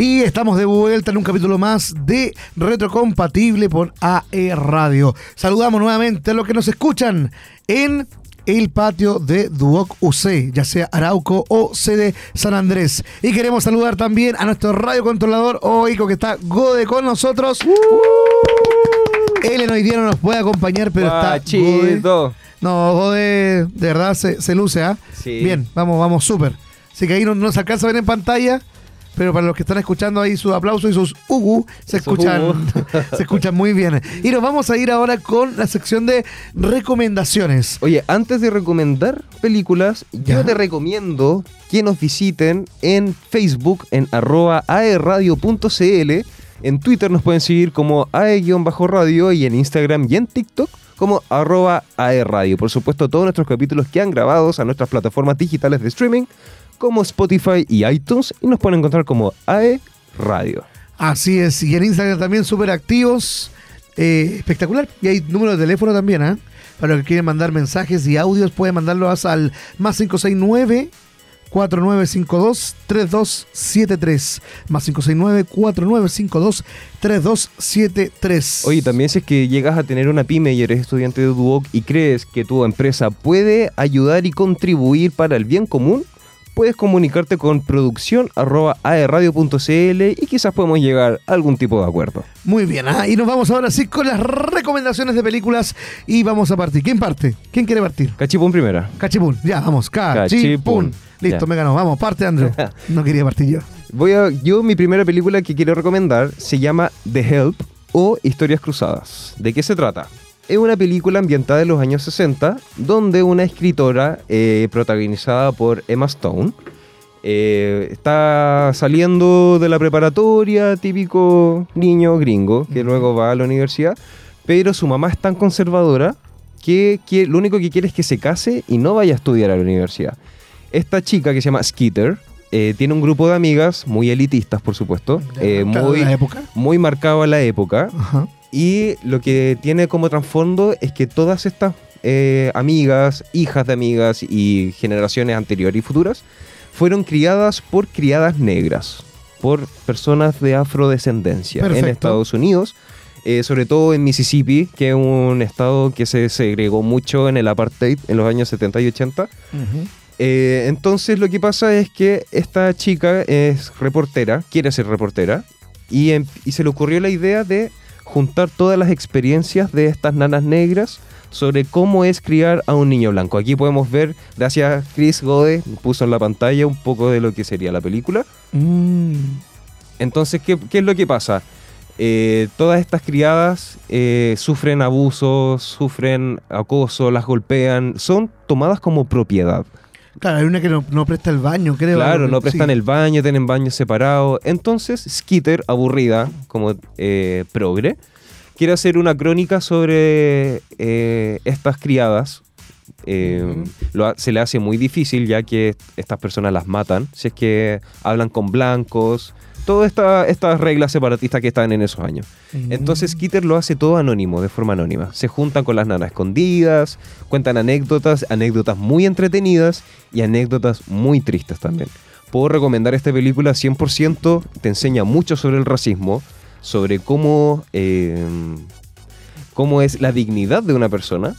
Y estamos de vuelta en un capítulo más de Retrocompatible por AE Radio. Saludamos nuevamente a los que nos escuchan en el patio de Duoc UC, ya sea Arauco o sede San Andrés. Y queremos saludar también a nuestro radio controlador Oico que está Gode con nosotros. Él en hoy día no nos puede acompañar, pero está Gode. No, Gode de verdad se, se luce, ¿ah? Sí. Bien, vamos, vamos súper. Así que ahí no, no se alcanza a ver en pantalla, pero para los que están escuchando ahí sus aplausos y sus ugu, se escuchan, se escuchan muy bien. Y nos vamos a ir ahora con la sección de recomendaciones. Oye, antes de recomendar películas, Ya. yo te recomiendo que nos visiten en Facebook en arroba aeradio.cl. En Twitter nos pueden seguir como ae-radio y en Instagram y en TikTok como arroba aeradio. Por supuesto, todos nuestros capítulos quedan grabados a nuestras plataformas digitales de streaming como Spotify y iTunes y nos pueden encontrar como AE Radio. Así es, y en Instagram también súper activos. Eh, espectacular. Y hay número de teléfono también, ¿ah? Para los que quieren mandar mensajes y audios, pueden mandarlos al más 569 4952 3273 más 569 4952 3273 Oye, también si es que llegas a tener una pyme y eres estudiante de Duoc y crees que tu empresa puede ayudar y contribuir para el bien común, puedes comunicarte con producción arroba aeradio.cl y quizás podemos llegar a algún tipo de acuerdo. Muy bien, ah, y nos vamos ahora sí con las recomendaciones de películas y vamos a partir. ¿Quién parte? ¿Quién quiere partir? Cachipún primera. Cachipún, ya, vamos, Cachipún. Cachipún. Listo, Ya. me ganó, vamos, parte Andrew. No quería partir yo. Voy a, yo mi primera película que quiero recomendar se llama The Help o Historias Cruzadas. ¿De qué se trata? Es una película ambientada en los años 60 donde una escritora eh, protagonizada por Emma Stone eh, está saliendo de la preparatoria, típico niño gringo que luego va a la universidad, pero su mamá es tan conservadora que, que lo único que quiere es que se case y no vaya a estudiar a la universidad. Esta chica que se llama Skeeter eh, tiene un grupo de amigas muy elitistas, por supuesto, eh, muy, la época. muy marcado a la época. Ajá. Y lo que tiene como trasfondo es que todas estas eh, amigas, hijas de amigas y generaciones anteriores y futuras fueron criadas por criadas negras, por personas de afrodescendencia en Perfecto. Estados Unidos. eh, sobre todo en Mississippi, que es un estado que se segregó mucho en el apartheid en los años 70 y 80. Ujú. Eh, entonces lo que pasa es que esta chica es reportera, quiere ser reportera, y, em- y se le ocurrió la idea de juntar todas las experiencias de estas nanas negras sobre cómo es criar a un niño blanco. Aquí podemos ver, gracias Chris Gode, puso en la pantalla un poco de lo que sería la película. Mm. Entonces, ¿qué, qué es lo que pasa? Eh, todas estas criadas eh, sufren abusos, sufren acoso, las golpean, son tomadas como propiedad. Claro, hay una que no, no presta el baño, creo. Claro, no prestan sí. el baño, tienen baños separados. Entonces, Skitter, aburrida, como eh, progre, quiere hacer una crónica sobre eh, estas criadas. Eh, lo se le hace muy difícil ya que estas personas las matan, si es que hablan con blancos, todas esta- estas reglas separatistas que están en esos años. Mm. Entonces Skitter lo hace todo anónimo, de forma anónima. Se juntan con las nanas escondidas, cuentan anécdotas, anécdotas muy entretenidas y anécdotas muy tristes también. Puedo recomendar esta película 100%, te enseña mucho sobre el racismo, sobre cómo, eh, cómo es la dignidad de una persona.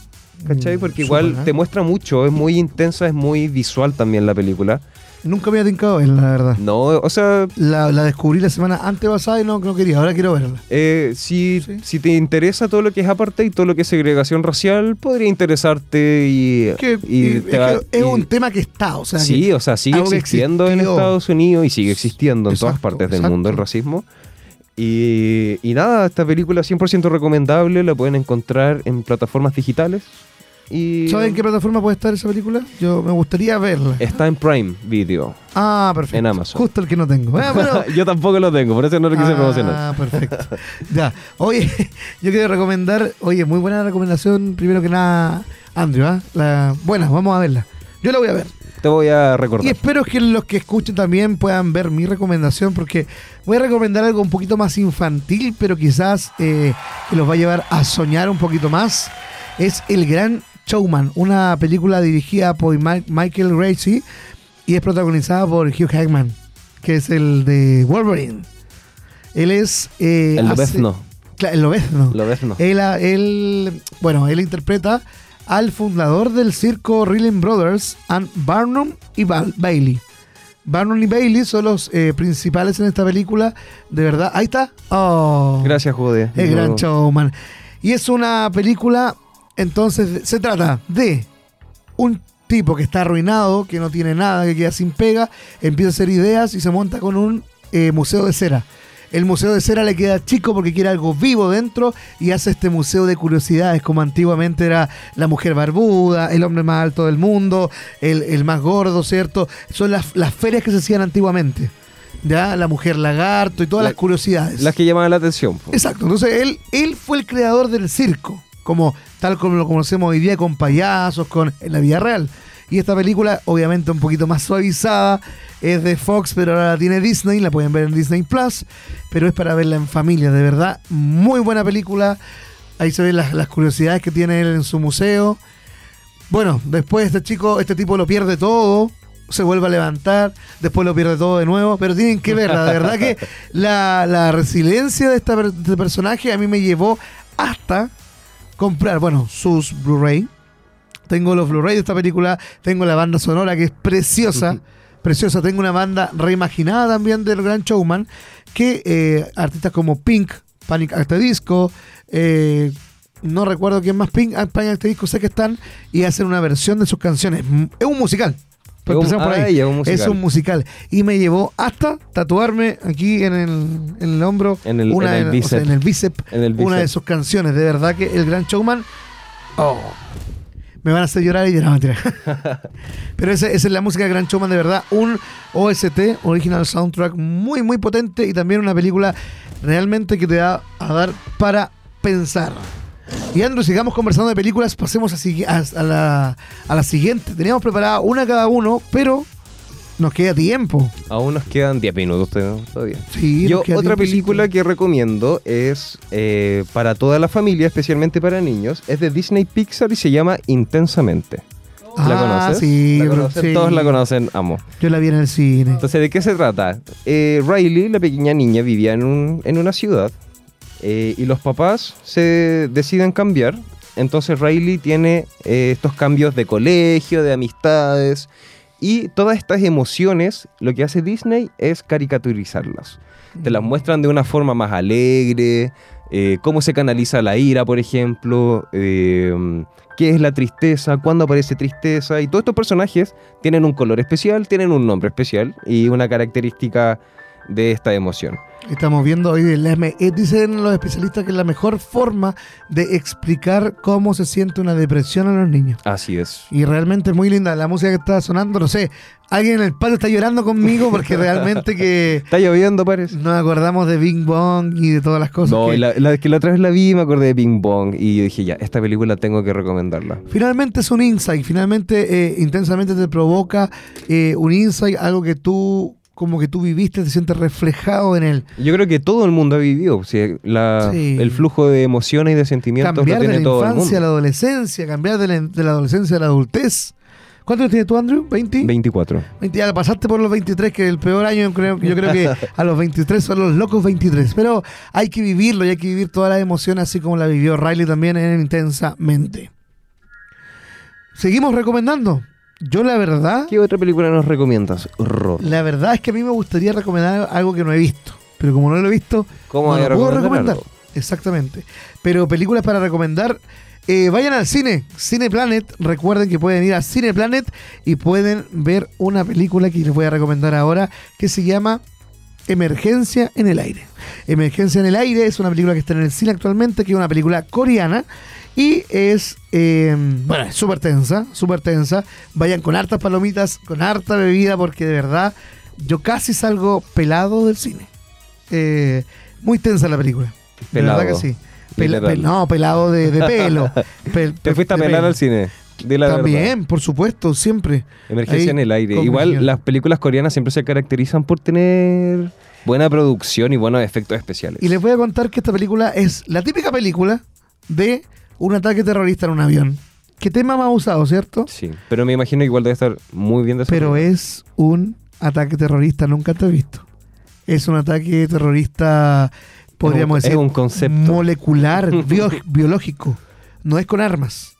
¿Cachai? Mm, Porque igual ¿eh? te muestra mucho, es muy intensa, es muy visual también la película. Nunca me había tincado verla, la verdad. No, o sea, La, la descubrí la semana antepasada y no, no quería, ahora quiero verla. Eh, si, Sí. si te interesa todo lo que es apartheid, todo lo que es segregación racial, podría interesarte y, Que, y eh, te es, y- un tema que está, o sea. que- sí, o sea, sigue existiendo en. Estados Unidos y sigue existiendo en todas partes del exacto. mundo el racismo. Y, y nada, esta película 100% recomendable, la pueden encontrar en plataformas digitales. Y ¿Saben qué plataforma puede estar esa película? Yo me gustaría verla. Está en Prime Video. Ah, perfecto. en Amazon. Justo el que no tengo. Ah. Yo tampoco lo tengo, por eso no lo quise promocionar. Ah, perfecto. ya. Oye, yo quiero recomendar, oye, muy buena recomendación, primero que nada, Andrew, ¿ah? La, buena, vamos a verla. Yo la voy a ver. Te voy a Y recordar. espero que los que escuchen también puedan ver mi recomendación, porque voy a recomendar algo un poquito más infantil, pero quizás eh, que los va a llevar a soñar un poquito más. Es El Gran Showman, una película dirigida por Michael Gracie y es protagonizada por Hugh Jackman, que es el de Wolverine. Él es... eh, El Lobezno. El Lobezno. Lobezno. Él, él- bueno, él interpreta al fundador del circo Reeling Brothers, and Barnum y Ba- Bailey. Barnum y Bailey son los eh, principales en esta película. De verdad, ahí está. Oh, Gracias, Jude. el No- gran showman. Y es una película, entonces, se trata de un tipo que está arruinado, que no tiene nada, que queda sin pega, empieza a hacer ideas y se monta con un eh, museo de cera. El museo de cera le queda chico porque quiere algo vivo dentro y hace este museo de curiosidades, como antiguamente era la mujer barbuda, el hombre más alto del mundo, el, el más gordo, ¿cierto? Son las, las ferias que se hacían antiguamente. ¿Ya? La mujer lagarto y todas La- las curiosidades. Las que llamaban la atención. po. Exacto, entonces él, él fue el creador del circo, como tal como lo conocemos hoy día con payasos, con en la vida real. Y esta película, obviamente un poquito más suavizada, es de Fox, pero ahora la tiene Disney, la pueden ver en Disney Plus, pero es para verla en familia, de verdad, muy buena película. Ahí se ven las, las curiosidades que tiene él en su museo. Bueno, después este chico, este tipo lo pierde todo, se vuelve a levantar, después lo pierde todo de nuevo, pero tienen que verla, de verdad que la, la resiliencia de, esta per- de este personaje a mí me llevó hasta comprar, bueno, sus Blu-ray. Tengo los Blu-ray de esta película, tengo la banda sonora que es preciosa, preciosa. Tengo una banda reimaginada también del Gran Showman, que eh, artistas como Pink, Panic the Disco, eh, no recuerdo quién más, Pink, Panic the Disco sé que están, y hacen una versión de sus canciones. Es un musical. Pues Es un- empezamos por ah, ahí. un. Es un musical. Y me llevó hasta tatuarme aquí en el, en el hombro, En el- una en el de- o sea, bíceps. en el bíceps, En el una de sus canciones. De verdad que el Gran Showman. Oh, me van a hacer llorar y llorar, mentira. Pero esa, esa es la música de Gran Showman, de verdad. Un OST, Original Soundtrack, muy, muy potente y también una película realmente que te da a dar para pensar. Y Andrew, sigamos conversando de películas, pasemos a, a- a la, a la siguiente. Teníamos preparada una cada uno, pero nos queda tiempo. Aún nos quedan 10 minutos todavía-. Sí, Yo, otra película que recomiendo es eh, para toda la familia, especialmente para niños. Es de Disney Pixar y se llama Intensamente. ¿La Ah, conoces? sí, ¿La conocen? sí. Todos la conocen, amo. Yo la vi en el cine. Entonces, ¿de qué se trata? Eh, Riley, la pequeña niña, vivía en, un- en una ciudad eh, y los papás se deciden cambiar. Entonces Riley tiene eh, estos cambios de colegio, de amistades y todas estas emociones, lo que hace Disney es caricaturizarlas. Te las muestran de una forma más alegre, eh, cómo se canaliza la ira, por ejemplo, eh, qué es la tristeza, cuándo aparece tristeza, y todos estos personajes tienen un color especial, tienen un nombre especial y una característica de esta emoción. Estamos viendo hoy, eh, dicen los especialistas que es la mejor forma de explicar cómo se siente una depresión a los niños. Así es. Y realmente es muy linda la música que está sonando. No sé, alguien en el patio está llorando conmigo porque realmente que Está lloviendo, parece. nos acordamos de Bing Bong y de todas las cosas. No, que- y la, la que la otra vez la vi me acordé de Ping Pong y yo dije, ya, esta película tengo que recomendarla. Finalmente es un insight, finalmente eh, intensamente te provoca eh, un insight, algo que tú como que tú viviste, te sientes reflejado en él. Yo creo que todo el mundo ha vivido, o sea, la- Sí. el flujo de emociones y de sentimientos Cambiar lo de la tiene todo el infancia a la adolescencia, cambiar de la, de la adolescencia a la adultez. ¿Cuántos tienes tú, Andrew? ¿20? 24. 20, ya pasaste por los 23, que es el peor año, yo creo, yo creo que a los 23 son los locos 23. Pero hay que vivirlo y hay que vivir todas las emociones así como la vivió Riley también en intensamente. Seguimos recomendando. Yo la verdad, ¿Qué otra película nos recomiendas, Ro? la verdad es que a mí me gustaría recomendar algo que no he visto. Pero como no lo he visto, ¿Cómo no lo puedo recomendar recomendar. algo? Exactamente. Pero películas para recomendar. eh, vayan al cine, Cineplanet. Recuerden que pueden ir a Cineplanet y pueden ver una película que les voy a recomendar ahora que se llama Emergencia en el aire. Emergencia en el aire es una película que está en el cine actualmente, que es una película coreana y es, eh, bueno, es súper tensa, súper tensa. Vayan con hartas palomitas, con harta bebida, porque de verdad yo casi salgo pelado del cine. Eh, muy tensa la película. De Pelado, verdad que sí. Pel- no, pelado de, de pelo. Pel- ¿Te fuiste a de pelar al cine? Verdad. También, por supuesto, siempre. Emergencia Ahí, en el aire. Igual las películas coreanas siempre se caracterizan por tener buena producción y buenos efectos especiales. Y les voy a contar que esta película es la típica película de un ataque terrorista en un avión. ¿Qué tema más usado, cierto? Sí, pero me imagino que igual debe estar muy bien Pero desarrollado. es un ataque terrorista, nunca te he visto. Es un ataque terrorista, podríamos es decir, un concepto. molecular, bio- biológico. No es con armas,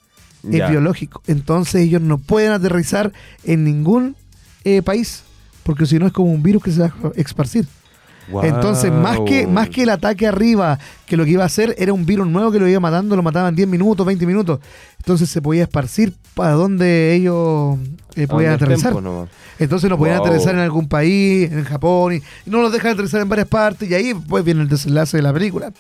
Ya. es biológico. Entonces ellos no pueden aterrizar en ningún eh, país, porque si no es como un virus que se va a esparcir. Entonces, más que, más que el ataque arriba, que lo que iba a hacer era un virus nuevo que lo iba matando, lo mataban 10 minutos, 20 minutos. Entonces se podía esparcir para donde ellos eh, podían aterrizar. nomás. Entonces no podían Wow. aterrizar en algún país, en Japón, y, no los dejan aterrizar en varias partes, y ahí pues viene el desenlace de la película.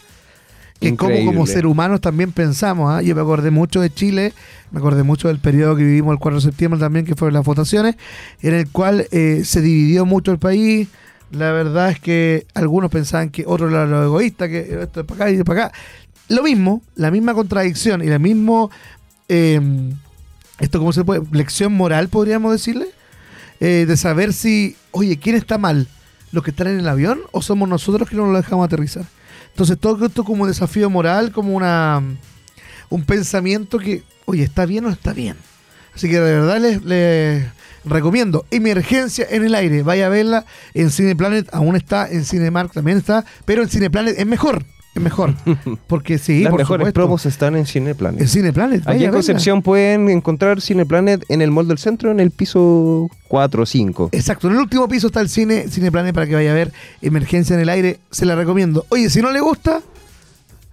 Que como, como Increíble. ser humanos también pensamos. ¿ah? Yo me acordé mucho de Chile, me acordé mucho del periodo que vivimos el 4 de septiembre también, que fueron las votaciones, en el cual eh, se dividió mucho el país. La verdad es que algunos pensaban que otros eran los egoístas, que esto es para acá y para acá. Lo mismo, la misma contradicción y la mismo, eh, esto cómo se puede, lección moral podríamos decirle, eh, de saber si, oye, ¿quién está mal? ¿Los que están en el avión o somos nosotros que no lo dejamos aterrizar? Entonces todo esto como un desafío moral, como una un pensamiento que, oye, ¿está bien o no está bien? Así que de verdad les recomiendo Emergencia en el aire. Vaya a verla en Cineplanet, aún está, en Cinemark también está, pero en Cineplanet es mejor, es mejor. Porque sí, Las por mejores supuesto, promos están en Cineplanet. En Cineplanet, vaya Aquí a en. Concepción pueden encontrar Cineplanet en el Mall del Centro, en el piso 4 o 5. Exacto, en el último piso está el cine, Cineplanet para que vaya a ver Emergencia en el aire, se la recomiendo. Oye, si no le gusta,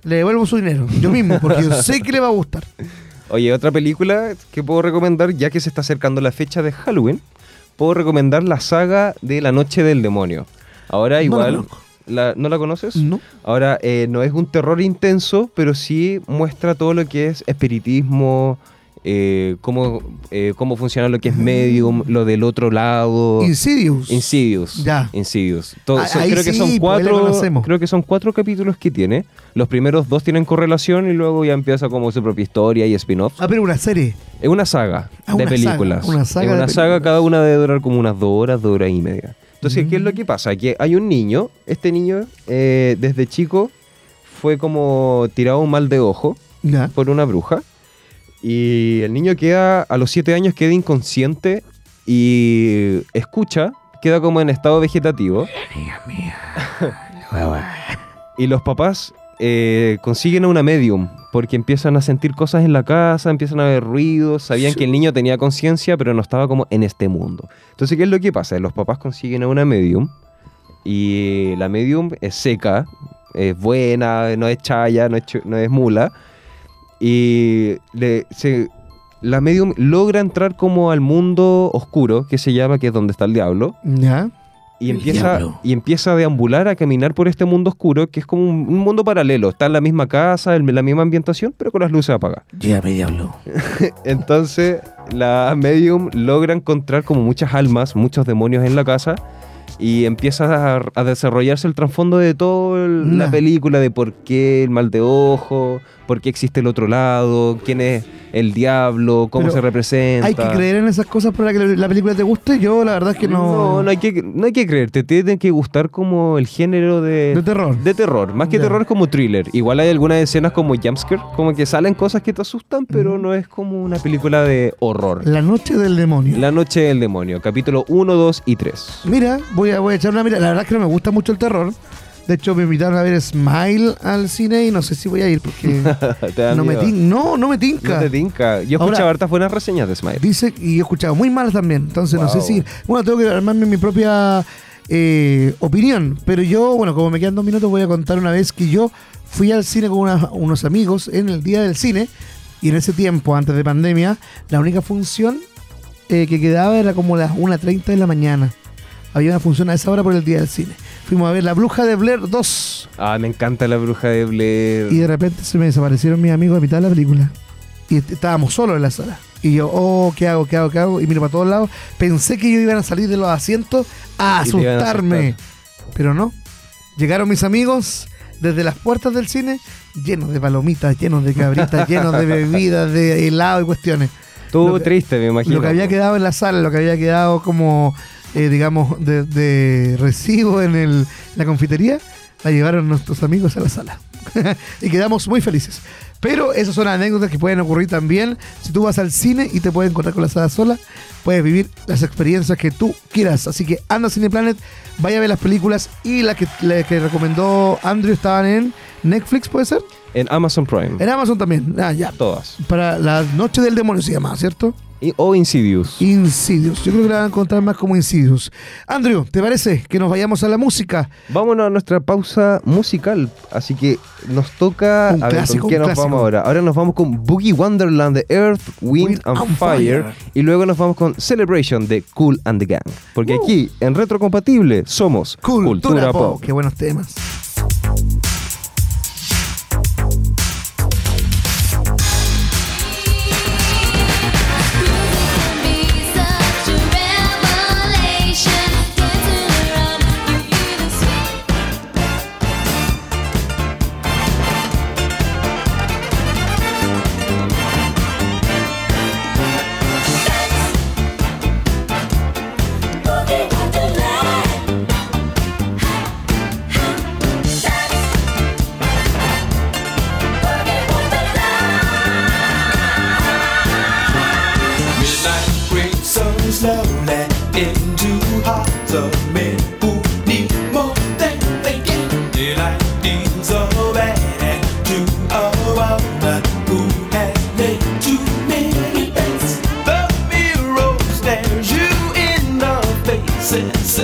le devuelvo su dinero, yo mismo, porque yo sé que le va a gustar. Oye, otra película que puedo recomendar, ya que se está acercando la fecha de Halloween, puedo recomendar la saga de La Noche del Demonio. Ahora No igual, conozco. la- ¿no la conoces? ¿No? Ahora, eh, no es un terror intenso, pero sí muestra todo lo que es espiritismo, eh, cómo, eh, cómo funciona lo que es medium, lo del otro lado. Insidious. Insidious. Ya. Insidious. Todo- Ah, creo que son pues, cuatro. Creo que son cuatro capítulos que tiene. Los primeros dos tienen correlación y luego ya empieza como su propia historia y spin-off. Ah, pero una serie. Es una saga Ah, de una películas. saga, una saga es de una saga, cada una debe durar como unas dos horas, dos horas y media. Entonces, ¿qué es Mm. lo que pasa? Que hay un niño, este niño eh, desde chico fue como tirado un mal de ojo Ya. por una bruja. Y el niño queda, a los siete años, queda inconsciente y escucha, queda como en estado vegetativo. Y los papás eh, consiguen a una medium porque empiezan a sentir cosas en la casa, empiezan a ver ruidos, sabían que el niño tenía conciencia, pero no estaba como en este mundo. Entonces, ¿qué es lo que pasa? Los papás consiguen a una medium y la medium es seca, es buena, no es chaya, no es, no es mula. Y le- se- la medium logra entrar como al mundo oscuro, que se llama, que es donde está el diablo. Ya. Y empieza, y empieza a deambular, a caminar por este mundo oscuro, que es como un, un mundo paralelo. Está en la misma casa, en la misma ambientación, pero con las luces apagadas. Llévame, diablo. Entonces, la medium logra encontrar como muchas almas, muchos demonios en la casa, y empieza a, a desarrollarse el trasfondo de toda la película, de por qué el mal de ojo, por qué existe el otro lado, quién es el diablo, cómo Pero se representa. ¿Hay que creer en esas cosas para que la película te guste? Yo la verdad es que no... No, no hay que, no hay que creer, te tiene que gustar como el género de, De terror. de terror. Más que terror es como thriller. Igual hay algunas escenas como jumpscare, como que salen cosas que te asustan, pero no es como una película de horror. La noche del demonio. La noche del demonio, capítulo 1, 2 y 3. Mira, voy a, voy a echar una mira. La verdad es que no me gusta mucho el terror. De hecho, me invitaron a ver Smile al cine y no sé si voy a ir porque ¿Te da no me, miedo? tin- no, no me No tinca. te tinca. Yo Ahora- escuchaba hartas buenas reseñas de Smile. Dice, y he escuchado muy malas también. Entonces, no sé si. Bueno, tengo que armarme mi propia eh, opinión. Pero yo, bueno, como me quedan dos minutos, voy a contar una vez que yo fui al cine con una- unos amigos en el día del cine. Y en ese tiempo, antes de pandemia, la única función eh, que quedaba era como las 1.30 de la mañana. Había una función a esa hora por el día del cine. Fuimos a ver La Bruja de Blair 2. Ah, me encanta la bruja de Blair. Y de repente se me desaparecieron mis amigos a mitad de la película. Y est- estábamos solos en la sala. Y yo, oh, ¿qué hago? ¿Qué hago? ¿Qué hago? Y miro para todos lados. Pensé que ellos iban a salir de los asientos a Y asustarme. asustar. Pero no. Llegaron mis amigos desde las puertas del cine, llenos de palomitas, llenos de cabritas, llenos de bebidas, de helado y cuestiones. Que- triste, me imagino. Lo que había quedado en la sala, lo que había quedado como, eh, digamos, de, de recibo en el- la confitería, la llevaron nuestros amigos a la sala. y quedamos muy felices. Pero esas son anécdotas que pueden ocurrir también. Si tú vas al cine y te puedes encontrar con la sala sola, puedes vivir las experiencias que tú quieras. Así que anda a Cineplanet, vaya a ver las películas y las que, la que recomendó Andrew estaban en Netflix, ¿puede ser? En Amazon Prime. En Amazon también. Ah, ya. Todas. Para la noche del demonio se llama, ¿cierto? O Insidious. Insidious. Yo creo que la van a encontrar más como Insidious. Andrew, ¿te parece que nos vayamos a la música? Vámonos a nuestra pausa musical. Así que nos toca. Un a ver, ¿con qué nos clásico. vamos ahora? Ahora nos vamos con Boogie Wonderland de Earth, Wind, Wind and, and Fire, Fire. Y luego nos vamos con Celebration de Cool and the Gang. Porque Uh. aquí, en Retrocompatible, somos Cultura, Pop. Qué buenos temas.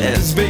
And says,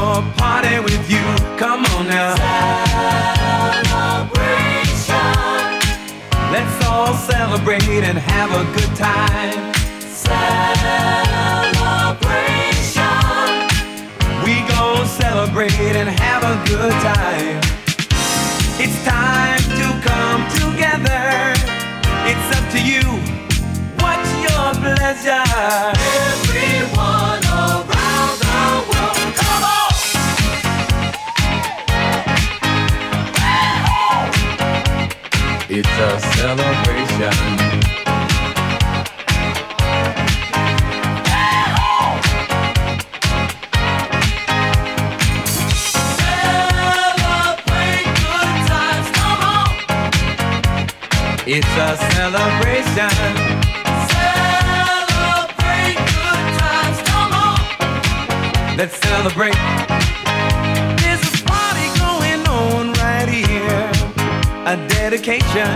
your party with you. Come on now. Celebration, Let's all celebrate and have a good time. celebration, We gon' celebrate and have a good time. It's time to come together. It's up to you. What's your pleasure? It's a celebration. Celebrate good times, come on! It's a celebration. Celebrate good times, come on! Let's celebrate. A dedication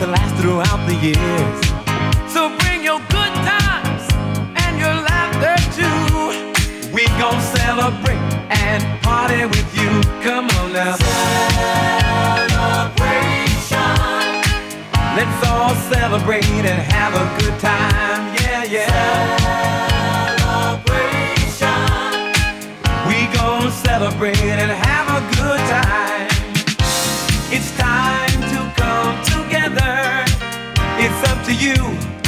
to last throughout the years. So bring your good times and your laughter too. We gon' celebrate and party with you. Come on now. Celebration, Let's all celebrate and have a good time. Yeah, yeah. celebration, We gon' celebrate and have a good time. It's time to come together. It's up to you.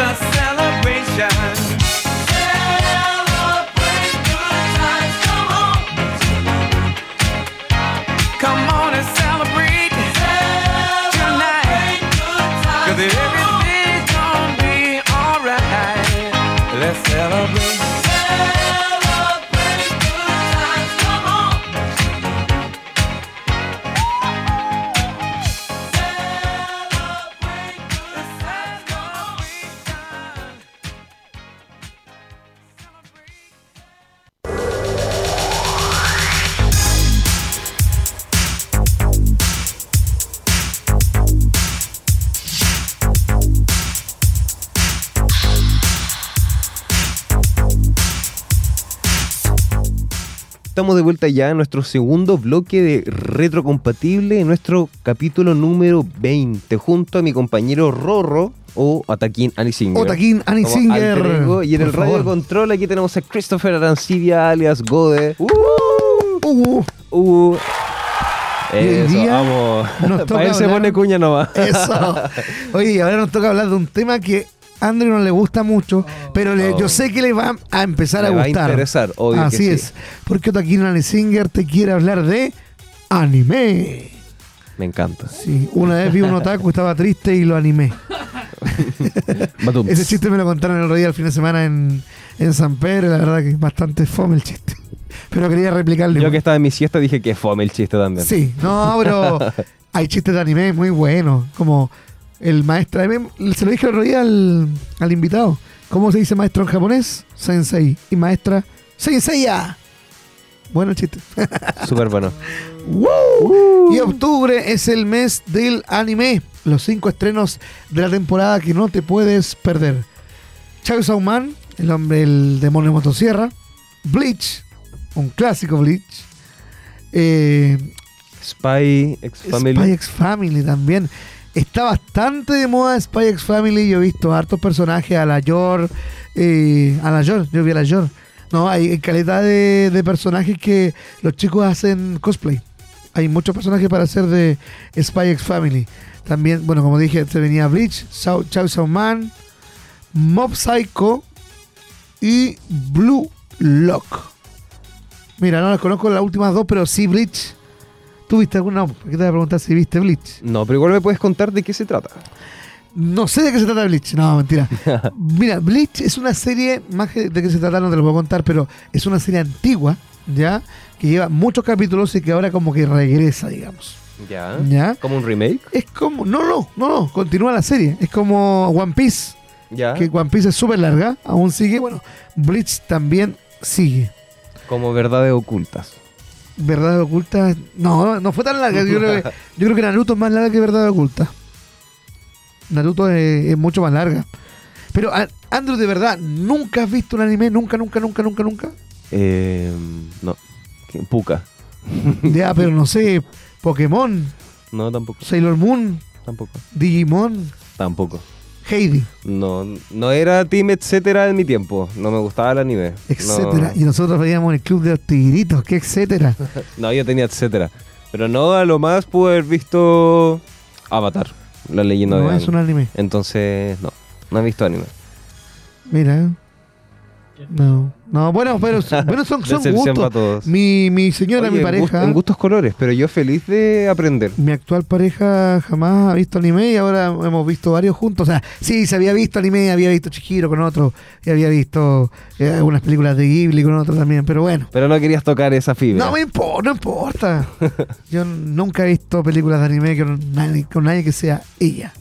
A celebration. Estamos de vuelta ya en nuestro segundo bloque de retrocompatible, en nuestro capítulo número 20, junto a mi compañero Rorro o Ataquín Anisinger. Otaquín Como Anisinger. ego. Y en Por el radio favor. control aquí tenemos a Christopher Arancibia alias Gode. Uh, Uh, uh. Hoy Eso, día vamos. nos toca Para él se hablar- pone cuña nomás. Eso. Oye, ahora nos toca hablar de un tema que a Andrew no le gusta mucho, pero le- Oh. yo sé que le va a empezar Le a va a gustar. interesar, obvio que Así sí. es. Porque Otaquín Anisinger te quiere hablar de anime. Me encanta. Sí, una vez vi un otaku, estaba triste y lo animé. Ese chiste me lo contaron el otro día, el fin de semana en, en San Pedro. La verdad que es bastante fome el chiste. Pero quería replicarlo. Yo que estaba en mi siesta dije que fome el chiste también. Sí, no, pero hay chistes de anime muy buenos. Como el maestro. Se lo dije el otro día al, al invitado. ¿Cómo se dice maestro en japonés? Sensei. Y maestra, Senseiya. Bueno chiste. Súper bueno. ¡Woo! Y octubre es el mes del anime. Los cinco estrenos de la temporada que no te puedes perder. Chainsaw Man, el hombre, el demonio de motosierra. Bleach, un clásico Bleach. Eh, Spy X Family. Spy X Family también. Está bastante de moda Spy X Family. Yo he visto hartos personajes a la Yor. eh, a la Yor, yo vi a la Yor. No, hay, calidad de, de personajes que los chicos hacen cosplay. Hay muchos personajes para hacer de Spy X Family. También, bueno, como dije, se venía Bleach, Chao Chao Man, Mob Psycho y Blue Lock. Mira, no las conozco las últimas dos, pero sí Bleach. ¿Tú viste alguna? No, ¿Qué te voy a preguntar si viste Bleach? No, pero igual me puedes contar de qué se trata. No sé de qué se trata Bleach. No, mentira. Mira, Bleach es una serie, más que de qué se trata no te lo puedo contar, pero es una serie antigua, ¿ya? Que lleva muchos capítulos y que ahora como que regresa, digamos. Ya. ¿Ya? ¿Como un remake? Es como, no, no, no, no, continúa la serie. Es como One Piece, Ya. que One Piece es súper larga, aún sigue. Bueno, Bleach también sigue. Como verdades ocultas. Verdad oculta, no, no fue tan larga. Yo creo que, yo creo que Naruto es más larga que Verdad oculta. Naruto es, es mucho más larga. Pero, Andrew, de verdad, ¿nunca has visto un anime? ¿Nunca, nunca, nunca, nunca, nunca? Eh, no. Puka. Ya, pero no sé, Pokémon, No, tampoco. Sailor Moon, Tampoco. Digimon, Tampoco. Heidi, No, no era team etcétera en mi tiempo. No me gustaba el anime. etcétera. No, Y nosotros veíamos el club de los tigritos, ¿qué etcétera? no, yo tenía etcétera. Pero no, a lo más pude haber visto Avatar, la leyenda No de es Aang. un anime. Entonces, no, no he visto anime. Mira. No, no, bueno, pero bueno, son, son gustos. todos. Mi, mi señora, Oye, mi pareja. En gustos colores, pero yo feliz de aprender. Mi actual pareja jamás ha visto anime y ahora hemos visto varios juntos. O sea, sí, se había visto anime, había visto Chihiro con otro y había visto eh, algunas películas de Ghibli con otro también, pero bueno. Pero no querías tocar esa fibra. No me importa, no importa. Yo nunca he visto películas de anime con nadie, con nadie que sea ella.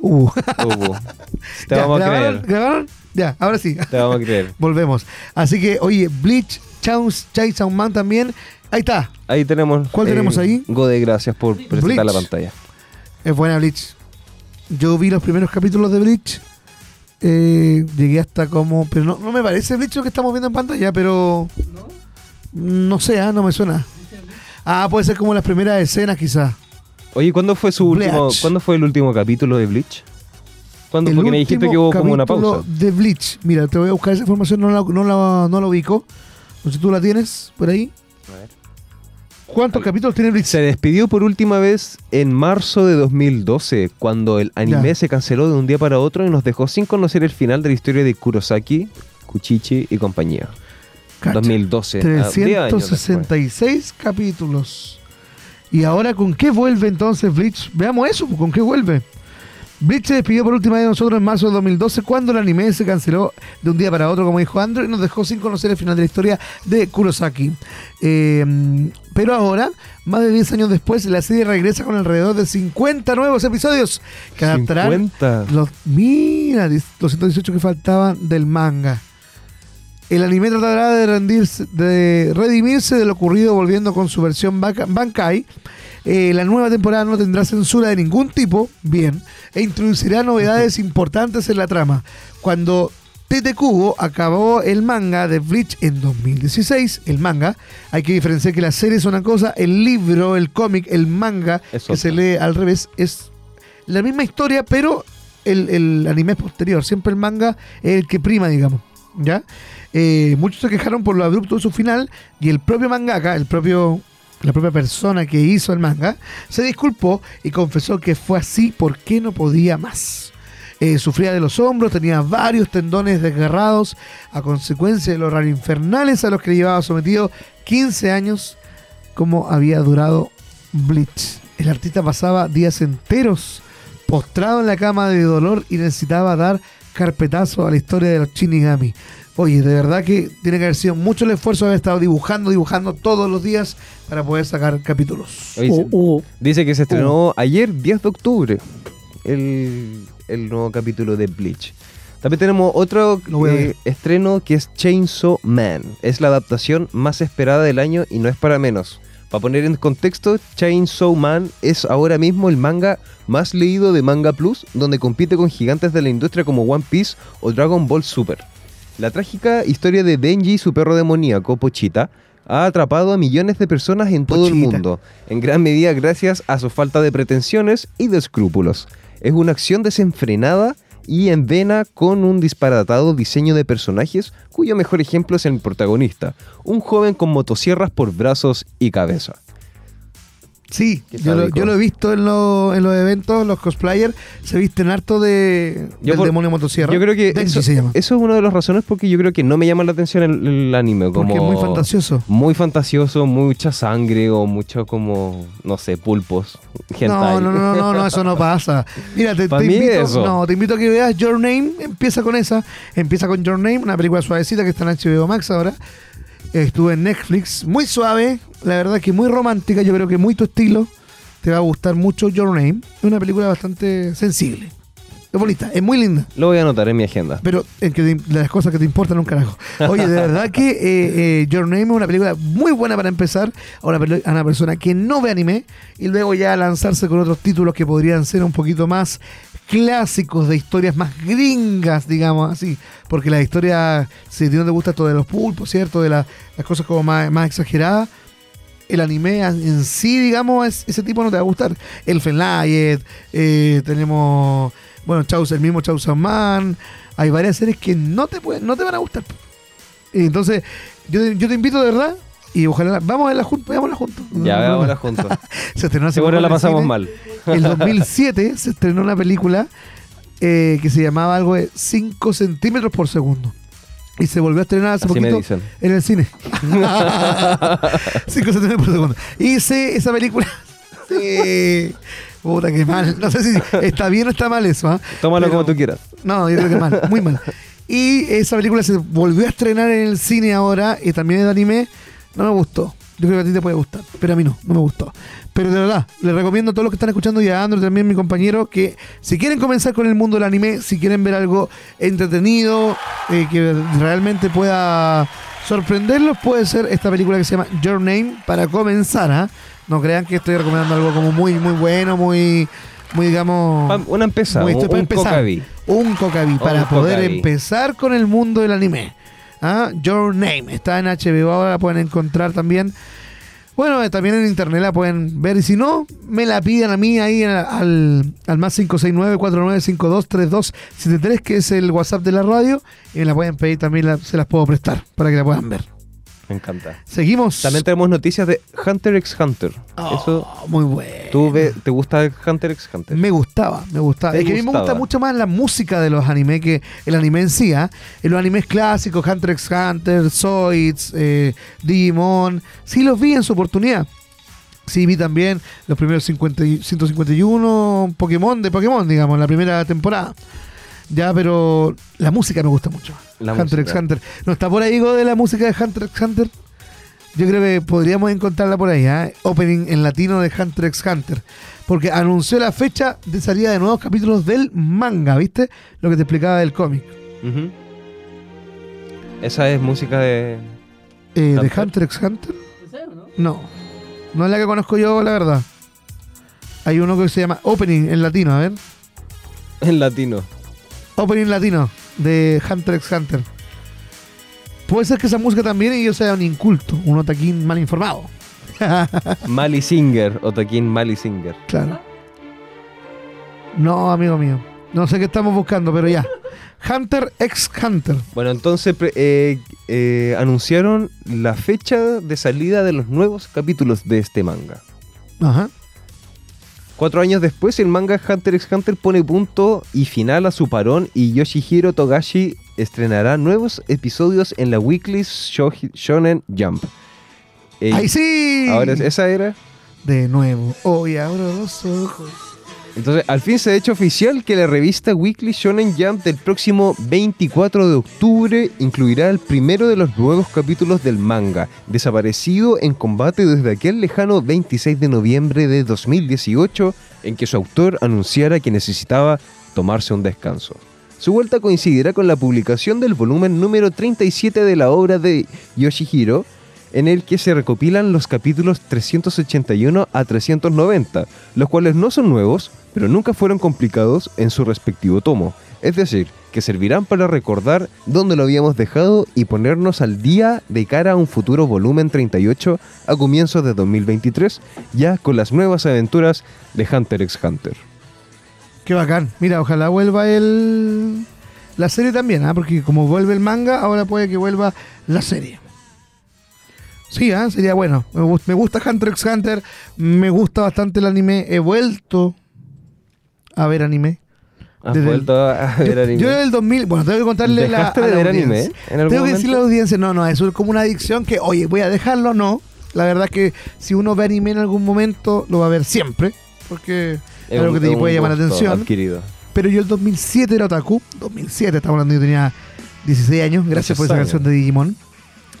Uh. Hubo. Te Ya, vamos a ¿grabaron? creer. ¿Grabaron? Ya, ahora sí. Te vamos a creer. Volvemos. Así que, oye, Bleach, Chaos, Chainsaw Man también. Ahí está. Ahí tenemos. ¿Cuál tenemos ahí? Gode, gracias por presentar Bleach. la pantalla. Es buena Bleach. Yo vi los primeros capítulos de Bleach. Eh, llegué hasta como. Pero no, no me parece Bleach lo que estamos viendo en pantalla, pero. No sé, ah, no me suena. Ah, puede ser como las primeras escenas, quizás. Oye, ¿cuándo fue su último. ¿cuándo fue el último capítulo de Bleach? ¿Cuándo? El Porque me dijiste que hubo como una pausa. De Bleach. Mira, te voy a buscar esa información, no la, no la, no la ubico. No sé si tú la tienes por ahí. A ver. ¿Cuántos capítulos tiene Bleach? Se despidió por última vez en marzo de 2012, cuando el anime Ya. se canceló de un día para otro y nos dejó sin conocer el final de la historia de Kurosaki, Kuchichi y compañía. Cacha. 2012. ah, 10 años después. 366 capítulos. ¿Y ahora con qué vuelve entonces Bleach? Veamos eso, ¿con qué vuelve? Bleach se despidió por última vez de nosotros en marzo de 2012 cuando el anime se canceló de un día para otro, como dijo Andrew, y nos dejó sin conocer el final de la historia de Kurosaki. Eh, pero ahora, más de 10 años después, la serie regresa con alrededor de 50 nuevos episodios que adaptarán 50. los, mira, los 118 que faltaban del manga. El anime tratará de, rendirse, de redimirse de lo ocurrido volviendo con su versión Bankai. Eh, la nueva temporada no tendrá censura de ningún tipo, bien, e introducirá novedades importantes en la trama. Cuando Tete Kubo acabó el manga de Bleach en 2016, el manga, hay que diferenciar que la serie es una cosa, el libro, el cómic, el manga, Es que se lee al revés, es la misma historia, pero el, el anime es posterior. Siempre el manga es el que prima, digamos. ¿Ya? Eh, muchos se quejaron por lo abrupto de su final y el propio mangaka, el propio, la propia persona que hizo el manga, se disculpó y confesó que fue así porque no podía más. Eh, sufría de los hombros, tenía varios tendones desgarrados a consecuencia de los infernales a los que le llevaba sometido 15 años como había durado Bleach. El artista pasaba días enteros postrado en la cama de dolor y necesitaba dar carpetazo a la historia de los Shinigami. Oye, de verdad que tiene que haber sido mucho el esfuerzo de haber estado dibujando, dibujando todos los días para poder sacar capítulos. Oye, Uh, se- uh, Dice que se estrenó ayer, 10 de octubre, el, el nuevo capítulo de Bleach. También tenemos otro eh, estreno que es Chainsaw Man. Es la adaptación más esperada del año y no es para menos. Para poner en contexto, Chainsaw Man es ahora mismo el manga más leído de Manga Plus, donde compite con gigantes de la industria como One Piece o Dragon Ball Super. La trágica historia de Denji y su perro demoníaco, Pochita, ha atrapado a millones de personas en todo el mundo, en gran medida gracias a su falta de pretensiones y de escrúpulos. Es una acción desenfrenada y en vena con un disparatado diseño de personajes cuyo mejor ejemplo es el protagonista, un joven con motosierras por brazos y cabeza. Sí, yo lo, yo lo he visto en, lo- en los eventos, los cosplayers se visten harto de, Yo del por- demonio motosierra. Yo creo que Denji eso, se llama. eso es una de las razones porque yo creo que no me llama la atención el, el anime. Como Porque es muy fantasioso. Muy fantasioso, mucha sangre o mucho como, no sé, pulpos. No, no, no, no, no, eso no pasa. Mira, te, invito, eso. no, te invito a que veas Your Name, empieza con esa, empieza con Your Name, una película suavecita que está en HBO Max ahora. Estuve en Netflix, muy suave, la verdad que muy romántica, yo creo que muy tu estilo. Te va a gustar mucho Your Name. Es una película bastante sensible. Es bonita, es muy linda. Lo voy a anotar en mi agenda. Pero en que te- las cosas que te importan un carajo. Oye, de verdad que eh, eh, Your Name es una película muy buena para empezar a una, a una persona que no ve anime y luego ya lanzarse con otros títulos que podrían ser un poquito más clásicos de historias más gringas, digamos así. Porque la historia, si a ti no te gusta todo de los pulpos, ¿cierto? De la- las cosas como más, más exageradas. El anime en sí, digamos, es- ese tipo no te va a gustar. El Fenlight, eh, tenemos, bueno, Chaus, el mismo Chainsaw Man. Hay varias series que no te pueden, no te van a gustar. Entonces, yo, yo te invito de verdad y ojalá, vamos a verla juntos, veámosla juntos. Ya, veámosla juntos. Se estrenó Seguro la en pasamos cine. mal. El 2007 se estrenó una película eh, que se llamaba algo de 5 centímetros por segundo. Y se volvió a estrenar hace Así me poquito dicen. en el cine. 5 centímetros por segundo. Hice esa película. Puta, qué mal. No sé si está bien o está mal eso. ¿ah? Tómalo Pero- como tú quieras. No, yo creo que mal, muy mal. Y esa película se volvió a estrenar en el cine ahora y también es de anime. No me gustó. Yo creo que a ti te puede gustar, pero a mí no, no me gustó. Pero de verdad, les recomiendo a todos los que están escuchando y a Andrew también, mi compañero, que si quieren comenzar con el mundo del anime, si quieren ver algo entretenido, eh, que realmente pueda sorprenderlos, puede ser esta película que se llama Your Name para comenzar. ¿ah? No crean que estoy recomendando algo como muy, muy bueno, muy, muy digamos... Pa- Una empeza, Muy- un, un cocaví. Un cocaví para Un poder cocaví. empezar con el mundo del anime. ¿Ah? Your Name está en HBO, ahora la pueden encontrar también. Bueno, eh, también en internet la pueden ver. Y si no, me la piden a mí ahí al, al más 569-4952-3273, que es el WhatsApp de la radio. Y me la pueden pedir también, la- se las puedo prestar para que la puedan ver. Me encanta. Seguimos. También tenemos noticias de Hunter x Hunter. Oh, Eso, muy bueno. ¿tú ve- te gusta Hunter x Hunter? Me gustaba, me gustaba. ¿Te Es que a mí me gusta mucho más la música de los animes que el anime en sí. ¿ah? En los animes clásicos, Hunter x Hunter, Zoids, eh, Digimon, sí los vi en su oportunidad. Sí vi también los primeros 50 y- 151 Pokémon de Pokémon, digamos, la primera temporada. Ya, pero la música me gusta mucho. La Hunter x. Hunter. ¿No está por ahí algo de la música de Hunter x Hunter? Yo creo que podríamos encontrarla por ahí, ¿ah? Opening en latino de Hunter x Hunter. Porque anunció la fecha de salida de nuevos capítulos del manga, ¿viste? Lo que te explicaba del cómic. Esa es música de... Eh, ¿De Hunter. X Hunter? No. No es la que conozco yo, la verdad. Hay uno que se llama Opening en latino, a ver. en latino. Opening latino de Hunter x Hunter. Puede ser que esa música también y yo sea un inculto, un otaquín mal informado. Mali Singer, Otakin Mali Singer. Claro. No, amigo mío. No sé qué estamos buscando, pero ya. Hunter x Hunter. Bueno, entonces eh, eh, anunciaron la fecha de salida de los nuevos capítulos de este manga. Ajá. Cuatro años después, el manga Hunter x Hunter pone punto y final a su parón y Yoshihiro Togashi estrenará nuevos episodios en la Weekly Shonen Jump. Eh, ¡Ahí sí! Ahora, ¿esa era? De nuevo. Hoy abro los ojos. Entonces, al fin se ha hecho oficial que la revista Weekly Shonen Jump del próximo 24 de octubre incluirá el primero de los nuevos capítulos del manga, desaparecido en combate desde aquel lejano 26 de noviembre de 2018, en que su autor anunciara que necesitaba tomarse un descanso. Su vuelta coincidirá con la publicación del volumen número 37 de la obra de Yoshihiro, en el que se recopilan los capítulos 381 a 390, los cuales no son nuevos, pero nunca fueron complicados en su respectivo tomo. Es decir, que servirán para recordar dónde lo habíamos dejado y ponernos al día de cara a un futuro volumen 38 a comienzos de 2023, ya con las nuevas aventuras de Hunter x Hunter. Qué bacán. Mira, ojalá vuelva el la serie también, ¿ah? porque como vuelve el manga, ahora puede que vuelva la serie. Sí, ¿ah? sería bueno. Me, me gusta Hunter x Hunter, me gusta bastante el anime. He vuelto a ver anime. ¿Has Desde el- vuelto a ver yo, anime? yo en el 2000, bueno, tengo que contarle la, ¿Dejaste a de la ver anime en algún Tengo que decirle a la audiencia, no, no, eso es como una adicción que, oye, voy a dejarlo, no. La verdad es que si uno ve anime en algún momento, lo va a ver siempre, porque es algo un- que te puede llamar la atención. Adquirido. Pero yo el 2007 era otaku. 2007, estamos hablando, yo tenía 16 años, gracias Muchos por esa años. canción de Digimon.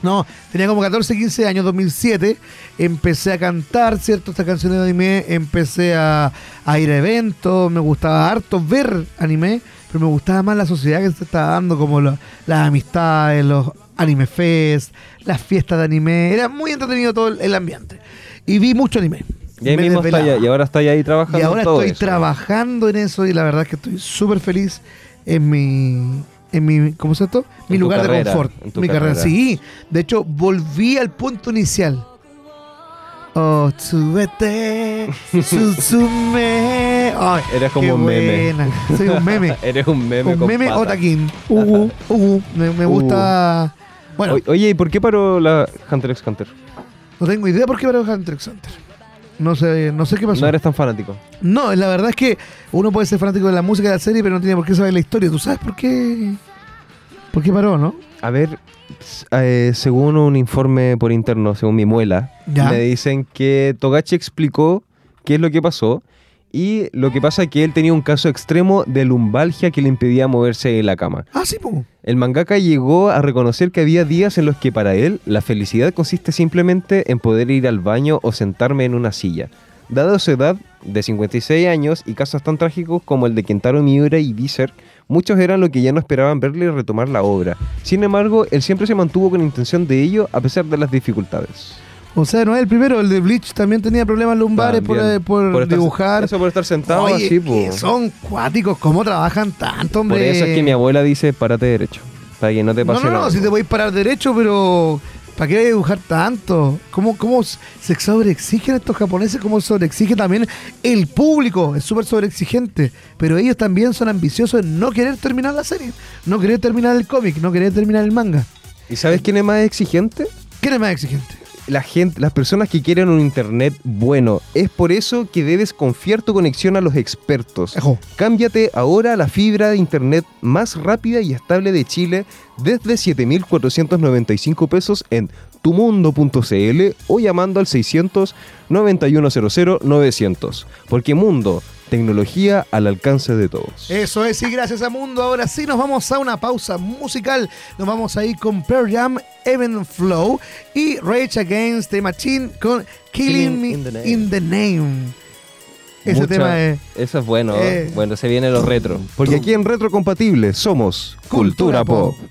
No, tenía como 14, 15 años, 2007. Empecé a cantar, ¿cierto? Estas canciones de anime. Empecé a, a ir a eventos. Me gustaba harto ver anime. Pero me gustaba más la sociedad que se estaba dando, como lo- las amistades, los anime fest, las fiestas de anime. Era muy entretenido todo el, el ambiente. Y vi mucho anime. Y, ahí mismo está ya- y ahora está ahí trabajando Y ahora en todo estoy eso. trabajando en eso y la verdad es que estoy súper feliz en mi, en mi, ¿cómo se esto? Mi lugar de confort. mi carrera. carrera. Sí, de hecho volví al punto inicial. Oh, súbete, Suzume. Ay, Eres como un meme. buena. Soy un meme. Eres un meme un con meme patas. otakin. Ugu, ugu. Me, me gusta. Bueno, O- Oye, ¿y por qué paró la Hunter x Hunter? no tengo idea por qué paró Hunter x Hunter. No sé, no sé qué pasó. No eres tan fanático. No, la verdad es que uno puede ser fanático de la música de la serie, pero no tiene por qué saber la historia. ¿Tú sabes por qué? ¿Por qué paró, no? A ver, eh, según un informe por interno, según mi muela, Ya. me dicen que Togachi explicó qué es lo que pasó y lo que pasa es que él tenía un caso extremo de lumbalgia que le impedía moverse de la cama. Ah, sí, po. El mangaka llegó a reconocer que había días en los que para él la felicidad consiste simplemente en poder ir al baño o sentarme en una silla. Dada su edad de 56 años y casos tan trágicos como el de Kentaro Miura y Berserk, muchos eran lo que ya no esperaban verle retomar la obra. Sin embargo, él siempre se mantuvo con intención de ello a pesar de las dificultades. O sea, no es el primero, el de Bleach también tenía problemas lumbares por, eh, por estar- dibujar. eso por estar sentado Oye, así, po. son cuáticos, ¿cómo trabajan tanto, hombre? Por eso es que mi abuela dice, párate derecho, para que no te No, pase no, no, nada. si te voy a parar derecho, pero ¿para qué dibujar tanto? ¿Cómo, cómo se sobreexigen estos japoneses? ¿Cómo sobreexige también el público? Es súper sobreexigente. Pero ellos también son ambiciosos en no querer terminar la serie, no querer terminar el cómic, no querer terminar el manga. ¿Y sabes quién es más exigente? ¿Quién es más exigente? La gente, las personas que quieren un internet bueno. Es por eso que debes confiar tu conexión a los expertos. Ejo. Cámbiate ahora a la fibra de internet más rápida y estable de Chile desde 7.495 pesos en tumundo.cl o llamando al 600 9100 900. Porque Mundo, tecnología al alcance de todos. Eso es, y gracias a Mundo. Ahora sí nos vamos a una pausa musical. Nos vamos a ir con Pearl Jam, Even Flow y Rage Against the Machine con Killing, Killing Me in the Name. in the Name. Ese Mucha- tema es. Eso es bueno. Eh. Bueno, se viene los retro. Porque aquí en Retro Compatible somos Cultura Cultura, Pop. Pop.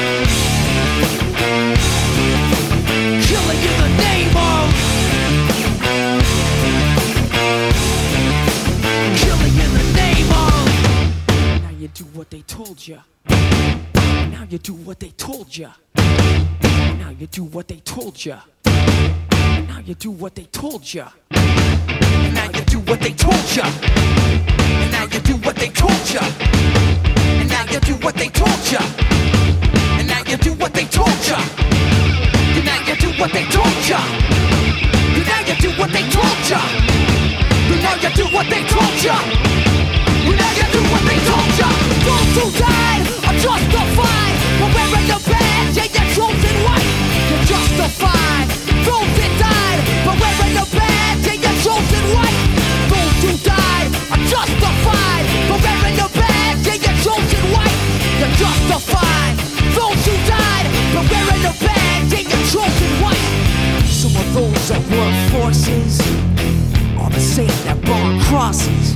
What they told you. Now you do what they told you. Now you do what they told you. Now you do what they told you. Now you do what they told you. Now you do what they told you. And now you do what they told you. And now you do what they told you. And now you do what they told you. And now you do what they told you. And now you do what they told you to die are justified When we're in the badge yeah, you're chosen white. You're justified Those that died When wearing the badge yeah, you're chosen white. Those who died are justified When wearing the badge yeah, you're chosen white. You're justified Those who died When wearing the badge yeah, you're chosen white. Some of those that work forces Are the same that burn crosses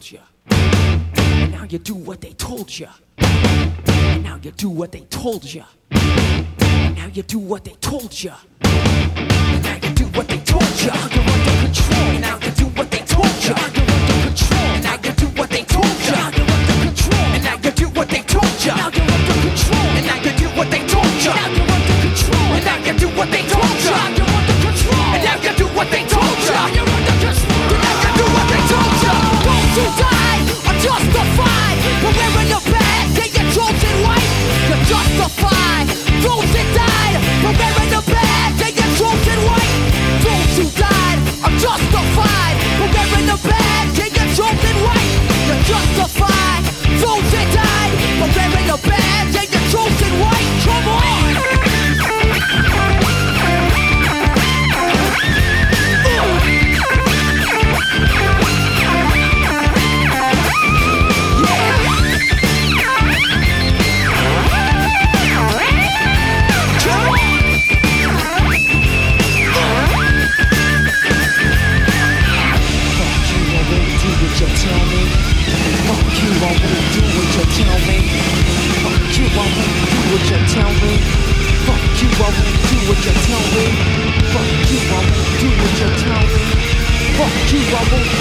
told you. And now you do what they told you. And now you do what they told you. And now you do what they told you. And now you do what they told you. You're under control. Now you do what they told you. You're under control. Now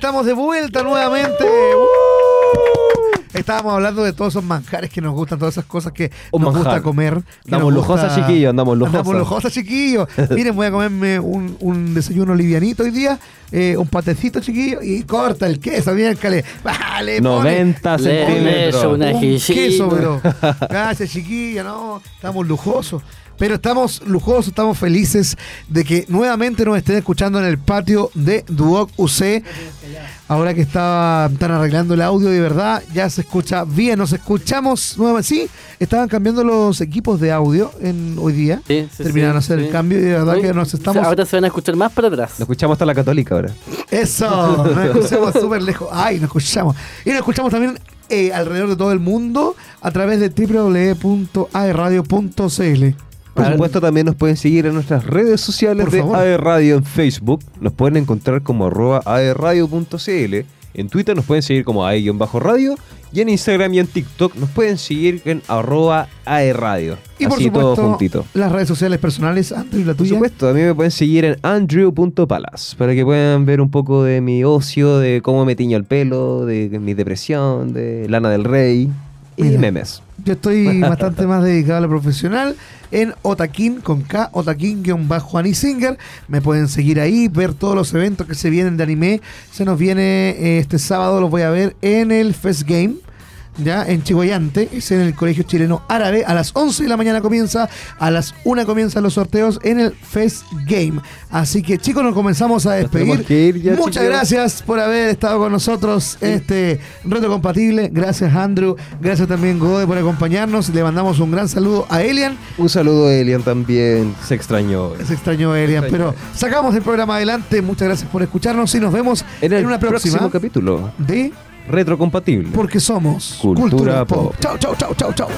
estamos de vuelta nuevamente. Estábamos hablando de todos esos manjares que nos gustan, todas esas cosas que Un nos manjar. gusta comer. Andamos nos lujosa, chiquillos, andamos lujosa. Andamos lujosa, chiquillos. Miren, voy a comerme un, un desayuno livianito hoy día, eh, un patecito, chiquillo, y corta el queso, miércale. Vale, 90 Le centímetros. una un queso, bro. Gracias, chiquilla, no, estamos lujosos. Pero estamos lujosos, estamos felices de que nuevamente nos estén escuchando en el patio de Duoc UC. Ahora que estaba, están arreglando el audio de verdad, ya se escucha bien, nos escuchamos nuevamente. Sí, estaban cambiando los equipos de audio en hoy día. Sí, sí, Terminaron sí, hacer sí. el cambio y de verdad Hoy- que nos estamos. Ahora se van a escuchar más para atrás. Lo escuchamos hasta la católica ahora. Eso, nos escuchamos súper lejos. Ay, nos escuchamos. Y nos escuchamos también eh, alrededor de todo el mundo a través de www.aerradio.cl. Por supuesto, también nos pueden seguir en nuestras redes sociales Por de favor. AE Radio en Facebook. Nos pueden encontrar como arroba aerradio.cl. En Twitter nos pueden seguir como AE-radio. Y en Instagram y en TikTok nos pueden seguir en arroba aerradio. Y por Así todo supuesto, juntito. las redes sociales personales, Andrew, la Por tuya. supuesto, a mí me pueden seguir en andrew.palas para que puedan ver un poco de mi ocio, de cómo me tiño el pelo, de mi depresión, de Lana del Rey y Mira. memes. Yo estoy bastante más dedicado a lo profesional en Otakin con K, Otakin-Juan Singer. Me pueden seguir ahí, ver todos los eventos que se vienen de anime. Se nos viene eh, este sábado, los voy a ver en el Fest Game. Ya, en Chihuayante, es en el Colegio Chileno Árabe. A las 11 de la mañana comienza, a las 1 comienzan los sorteos en el Fest Game. Así que, chicos, nos comenzamos a despedir. que ir ya, Muchas chiquillos. gracias por haber estado con nosotros en este reto compatible. Gracias, Andrew. Gracias también, Gode, por acompañarnos. Le mandamos un gran saludo a Elian. Un saludo a Elian también, se extrañó. Se extrañó Elian, pero sacamos el programa adelante. Muchas gracias por escucharnos y nos vemos En el una próxima próximo capítulo, de retrocompatible. Porque somos Cultura, Pop. Pop. Chau, chau, chau, chau, chau.